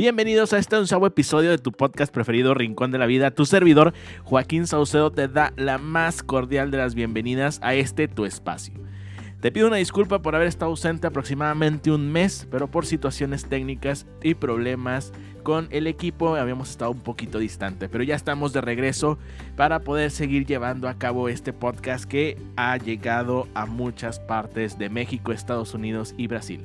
Bienvenidos a este onceavo episodio de tu podcast preferido Rincón de la Vida. Tu servidor, Joaquín Saucedo, te da la más cordial de las bienvenidas a este tu espacio. Te pido una disculpa por haber estado ausente aproximadamente un mes, pero por situaciones técnicas y problemas con el equipo habíamos estado un poquito distante, pero ya estamos de regreso para poder seguir llevando a cabo este podcast que ha llegado a muchas partes de México, Estados Unidos y Brasil.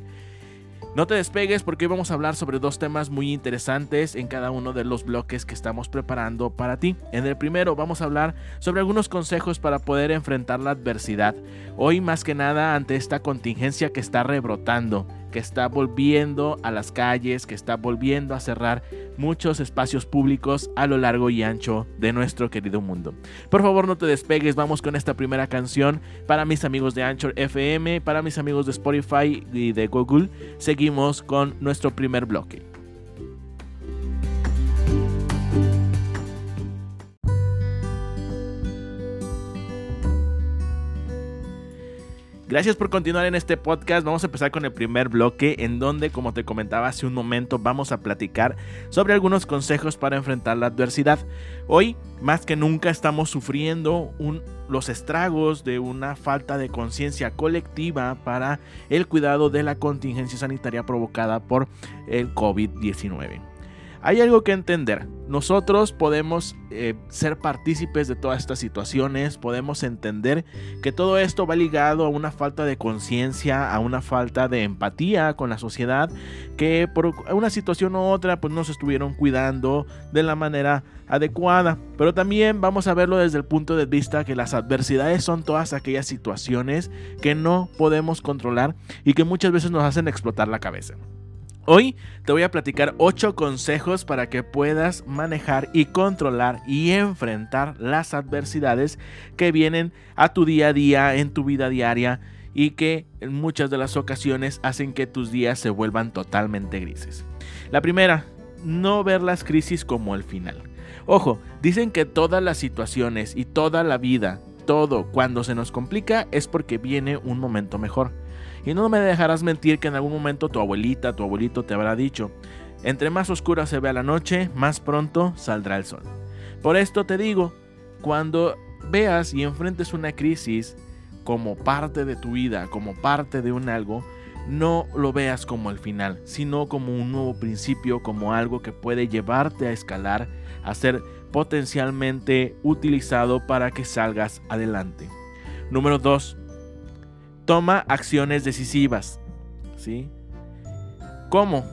No te despegues porque hoy vamos a hablar sobre dos temas muy interesantes en cada uno de los bloques que estamos preparando para ti. En el primero vamos a hablar sobre algunos consejos para poder enfrentar la adversidad. Hoy más que nada ante esta contingencia que está rebrotando que está volviendo a las calles, que está volviendo a cerrar muchos espacios públicos a lo largo y ancho de nuestro querido mundo. Por favor, no te despegues, vamos con esta primera canción para mis amigos de Anchor FM, para mis amigos de Spotify y de Google. Seguimos con nuestro primer bloque. Gracias por continuar en este podcast. Vamos a empezar con el primer bloque en donde, como te comentaba hace un momento, vamos a platicar sobre algunos consejos para enfrentar la adversidad. Hoy, más que nunca, estamos sufriendo los estragos de una falta de conciencia colectiva para el cuidado de la contingencia sanitaria provocada por el COVID-19. Hay algo que entender. Nosotros podemos eh, ser partícipes de todas estas situaciones, podemos entender que todo esto va ligado a una falta de conciencia, a una falta de empatía con la sociedad, que por una situación u otra pues no se estuvieron cuidando de la manera adecuada. Pero también vamos a verlo desde el punto de vista que las adversidades son todas aquellas situaciones que no podemos controlar y que muchas veces nos hacen explotar la cabeza. Hoy te voy a platicar 8 consejos para que puedas manejar y controlar y enfrentar las adversidades que vienen a tu día a día, en tu vida diaria y que en muchas de las ocasiones hacen que tus días se vuelvan totalmente grises. La primera, no ver las crisis como el final. Ojo, dicen que todas las situaciones y toda la vida, todo cuando se nos complica es porque viene un momento mejor. Y no me dejarás mentir que en algún momento tu abuelita, tu abuelito te habrá dicho, entre más oscura se vea la noche, más pronto saldrá el sol. Por esto te digo, cuando veas y enfrentes una crisis como parte de tu vida, como parte de un algo, no lo veas como el final, sino como un nuevo principio, como algo que puede llevarte a escalar, a ser potencialmente utilizado para que salgas adelante. Número 2 toma acciones decisivas. ¿Sí? ¿Cómo?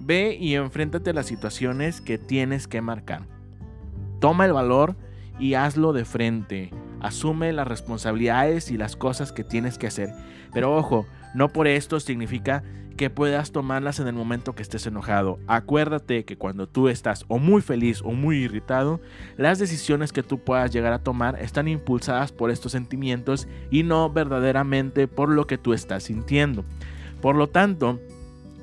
Ve y enfréntate a las situaciones que tienes que marcar. Toma el valor y hazlo de frente. Asume las responsabilidades y las cosas que tienes que hacer. Pero ojo, no por esto significa que puedas tomarlas en el momento que estés enojado. Acuérdate que cuando tú estás o muy feliz o muy irritado, las decisiones que tú puedas llegar a tomar están impulsadas por estos sentimientos y no verdaderamente por lo que tú estás sintiendo. Por lo tanto,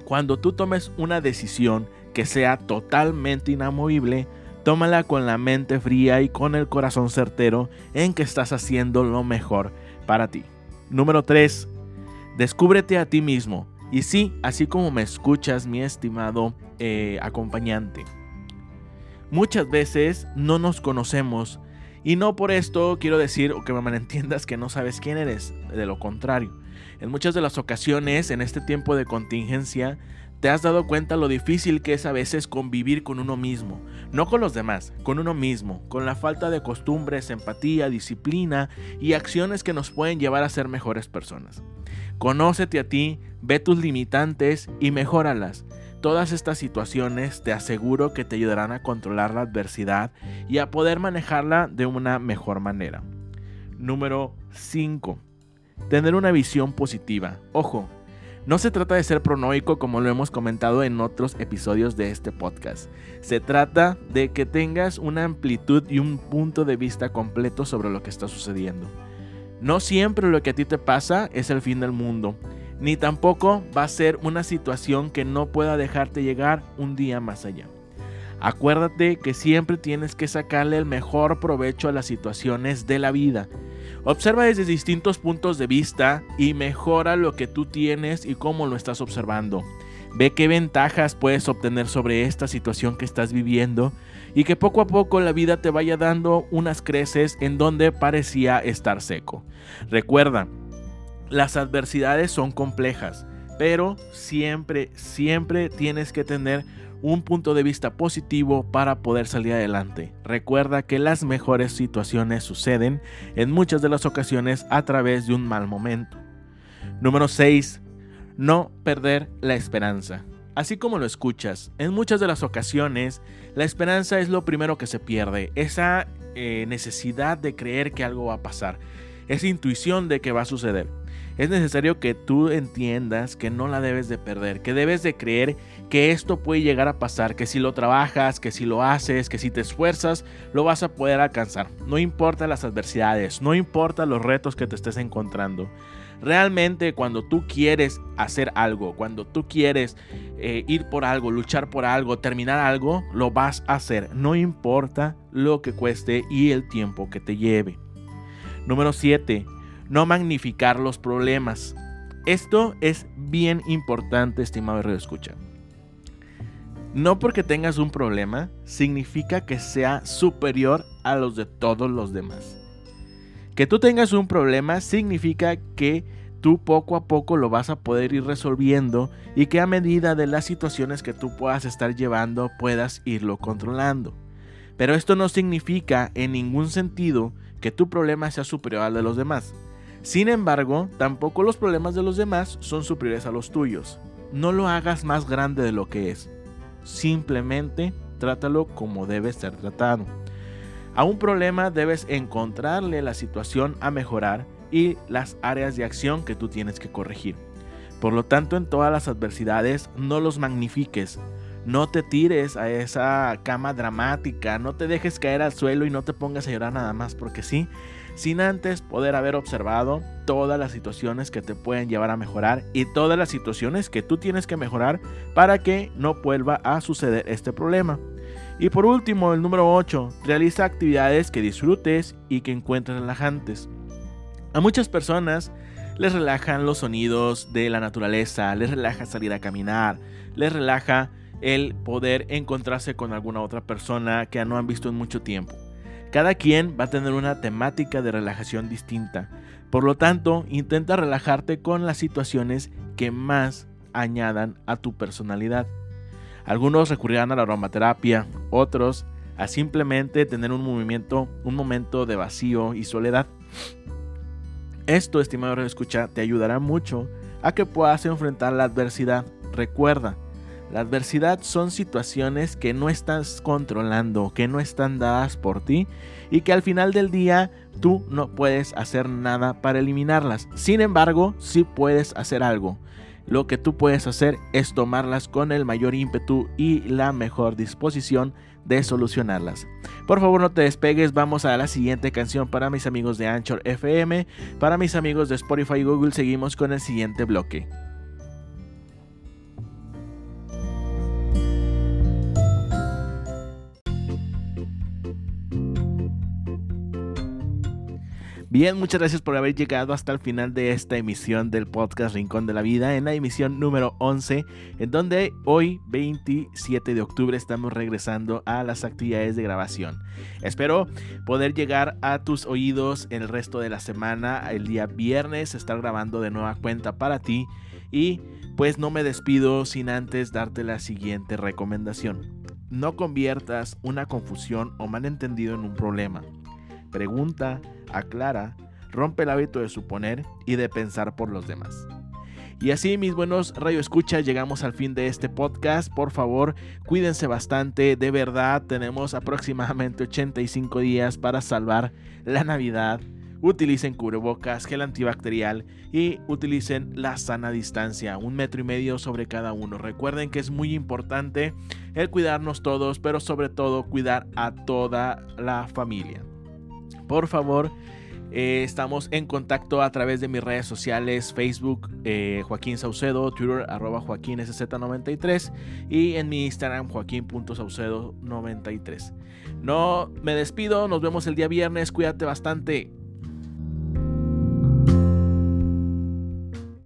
cuando tú tomes una decisión que sea totalmente inamovible, tómala con la mente fría y con el corazón certero en que estás haciendo lo mejor para ti. Número 3. Descúbrete a ti mismo. Y sí, así como me escuchas, mi estimado eh, acompañante, muchas veces no nos conocemos y no por esto quiero decir o que me malentiendas que no sabes quién eres, de lo contrario. En muchas de las ocasiones, en este tiempo de contingencia, te has dado cuenta lo difícil que es a veces convivir con uno mismo, no con los demás, con uno mismo, con la falta de costumbres, empatía, disciplina y acciones que nos pueden llevar a ser mejores personas. Conócete a ti, ve tus limitantes y mejóralas. Todas estas situaciones te aseguro que te ayudarán a controlar la adversidad y a poder manejarla de una mejor manera. Número 5. Tener una visión positiva. Ojo, no se trata de ser pronoico como lo hemos comentado en otros episodios de este podcast. Se trata de que tengas una amplitud y un punto de vista completo sobre lo que está sucediendo. No siempre lo que a ti te pasa es el fin del mundo, ni tampoco va a ser una situación que no pueda dejarte llegar un día más allá. Acuérdate que siempre tienes que sacarle el mejor provecho a las situaciones de la vida. Observa desde distintos puntos de vista y mejora lo que tú tienes y cómo lo estás observando. Ve qué ventajas puedes obtener sobre esta situación que estás viviendo y que poco a poco la vida te vaya dando unas creces en donde parecía estar seco. Recuerda, las adversidades son complejas, pero siempre, siempre tienes que tener un punto de vista positivo para poder salir adelante. Recuerda que las mejores situaciones suceden en muchas de las ocasiones a través de un mal momento. Número 6. No perder la esperanza. Así como lo escuchas, en muchas de las ocasiones la esperanza es lo primero que se pierde, esa eh, necesidad de creer que algo va a pasar, esa intuición de que va a suceder. Es necesario que tú entiendas que no la debes de perder, que debes de creer que esto puede llegar a pasar, que si lo trabajas, que si lo haces, que si te esfuerzas, lo vas a poder alcanzar. No importa las adversidades, no importa los retos que te estés encontrando. Realmente cuando tú quieres hacer algo, cuando tú quieres eh, ir por algo, luchar por algo, terminar algo, lo vas a hacer. No importa lo que cueste y el tiempo que te lleve. Número 7 no magnificar los problemas. Esto es bien importante, estimado Radio Escucha. No porque tengas un problema significa que sea superior a los de todos los demás. Que tú tengas un problema significa que tú poco a poco lo vas a poder ir resolviendo y que a medida de las situaciones que tú puedas estar llevando puedas irlo controlando. Pero esto no significa en ningún sentido que tu problema sea superior al de los demás. Sin embargo, tampoco los problemas de los demás son superiores a los tuyos. No lo hagas más grande de lo que es. Simplemente trátalo como debe ser tratado. A un problema debes encontrarle la situación a mejorar y las áreas de acción que tú tienes que corregir. Por lo tanto, en todas las adversidades no los magnifiques. No te tires a esa cama dramática, no te dejes caer al suelo y no te pongas a llorar nada más porque sí, sin antes poder haber observado todas las situaciones que te pueden llevar a mejorar y todas las situaciones que tú tienes que mejorar para que no vuelva a suceder este problema. Y por último, el número 8, realiza actividades que disfrutes y que encuentres relajantes. A muchas personas les relajan los sonidos de la naturaleza, les relaja salir a caminar, les relaja el poder encontrarse con alguna otra persona que no han visto en mucho tiempo. Cada quien va a tener una temática de relajación distinta. Por lo tanto, intenta relajarte con las situaciones que más añadan a tu personalidad. Algunos recurrirán a la aromaterapia, otros a simplemente tener un movimiento, un momento de vacío y soledad. Esto, estimado escucha, te ayudará mucho a que puedas enfrentar la adversidad. Recuerda, la adversidad son situaciones que no estás controlando, que no están dadas por ti y que al final del día tú no puedes hacer nada para eliminarlas. Sin embargo, sí puedes hacer algo. Lo que tú puedes hacer es tomarlas con el mayor ímpetu y la mejor disposición de solucionarlas. Por favor no te despegues, vamos a la siguiente canción para mis amigos de Anchor FM, para mis amigos de Spotify y Google seguimos con el siguiente bloque. Bien, muchas gracias por haber llegado hasta el final de esta emisión del podcast Rincón de la Vida, en la emisión número 11, en donde hoy, 27 de octubre, estamos regresando a las actividades de grabación. Espero poder llegar a tus oídos el resto de la semana, el día viernes, estar grabando de nueva cuenta para ti y pues no me despido sin antes darte la siguiente recomendación. No conviertas una confusión o malentendido en un problema. Pregunta, aclara, rompe el hábito de suponer y de pensar por los demás. Y así, mis buenos radio escuchas, llegamos al fin de este podcast. Por favor, cuídense bastante. De verdad, tenemos aproximadamente 85 días para salvar la Navidad. Utilicen cubrebocas, gel antibacterial y utilicen la sana distancia, un metro y medio sobre cada uno. Recuerden que es muy importante el cuidarnos todos, pero sobre todo cuidar a toda la familia. Por favor, eh, estamos en contacto a través de mis redes sociales, Facebook, eh, Joaquín Saucedo, Twitter, arroba Joaquín SZ93 y en mi Instagram, Joaquín.saucedo93. No me despido, nos vemos el día viernes, cuídate bastante.